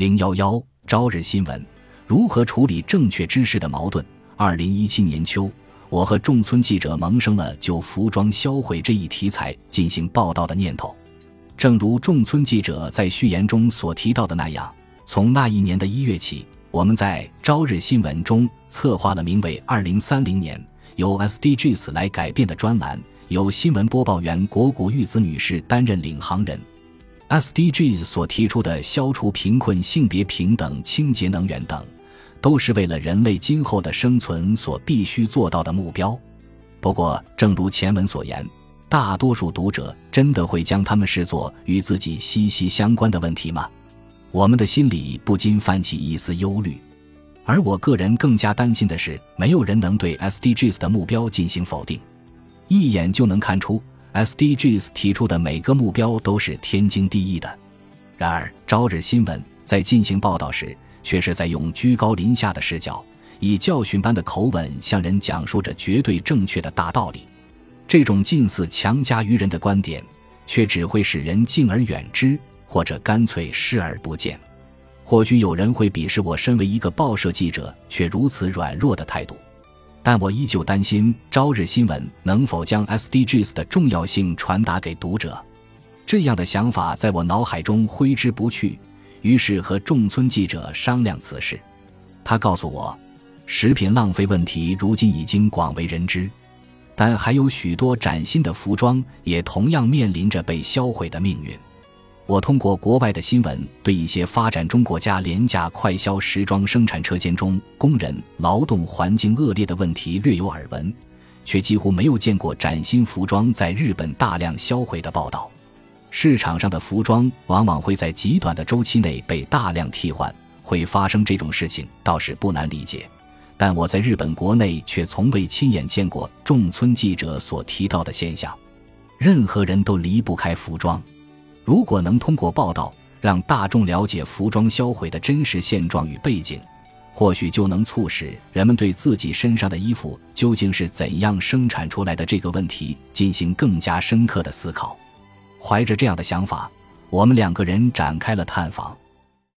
零幺幺朝日新闻如何处理正确知识的矛盾？二零一七年秋，我和仲村记者萌生了就服装销毁这一题材进行报道的念头。正如仲村记者在序言中所提到的那样，从那一年的一月起，我们在朝日新闻中策划了名为《二零三零年由 SDGs 来改变》的专栏。由新闻播报员国谷玉子女士担任领航人。SDGs 所提出的消除贫困、性别平等、清洁能源等，都是为了人类今后的生存所必须做到的目标。不过，正如前文所言，大多数读者真的会将它们视作与自己息息相关的问题吗？我们的心里不禁泛起一丝忧虑。而我个人更加担心的是，没有人能对 SDGs 的目标进行否定。一眼就能看出，SDGs 提出的每个目标都是天经地义的。然而，朝日新闻在进行报道时，却是在用居高临下的视角，以教训般的口吻向人讲述着绝对正确的大道理。这种近似强加于人的观点，却只会使人敬而远之，或者干脆视而不见。或许有人会鄙视我身为一个报社记者却如此软弱的态度。但我依旧担心朝日新闻能否将 SDGs 的重要性传达给读者，这样的想法在我脑海中挥之不去。于是和仲村记者商量此事，他告诉我，食品浪费问题如今已经广为人知，但还有许多崭新的服装也同样面临着被销毁的命运。我通过国外的新闻，对一些发展中国家廉价快消时装生产车间中工人劳动环境恶劣的问题略有耳闻，却几乎没有见过崭新服装在日本大量销毁的报道。市场上的服装往往会在极短的周期内被大量替换，会发生这种事情倒是不难理解。但我在日本国内却从未亲眼见过众村记者所提到的现象。任何人都离不开服装。如果能通过报道让大众了解服装销毁的真实现状与背景，或许就能促使人们对自己身上的衣服究竟是怎样生产出来的这个问题进行更加深刻的思考。怀着这样的想法，我们两个人展开了探访。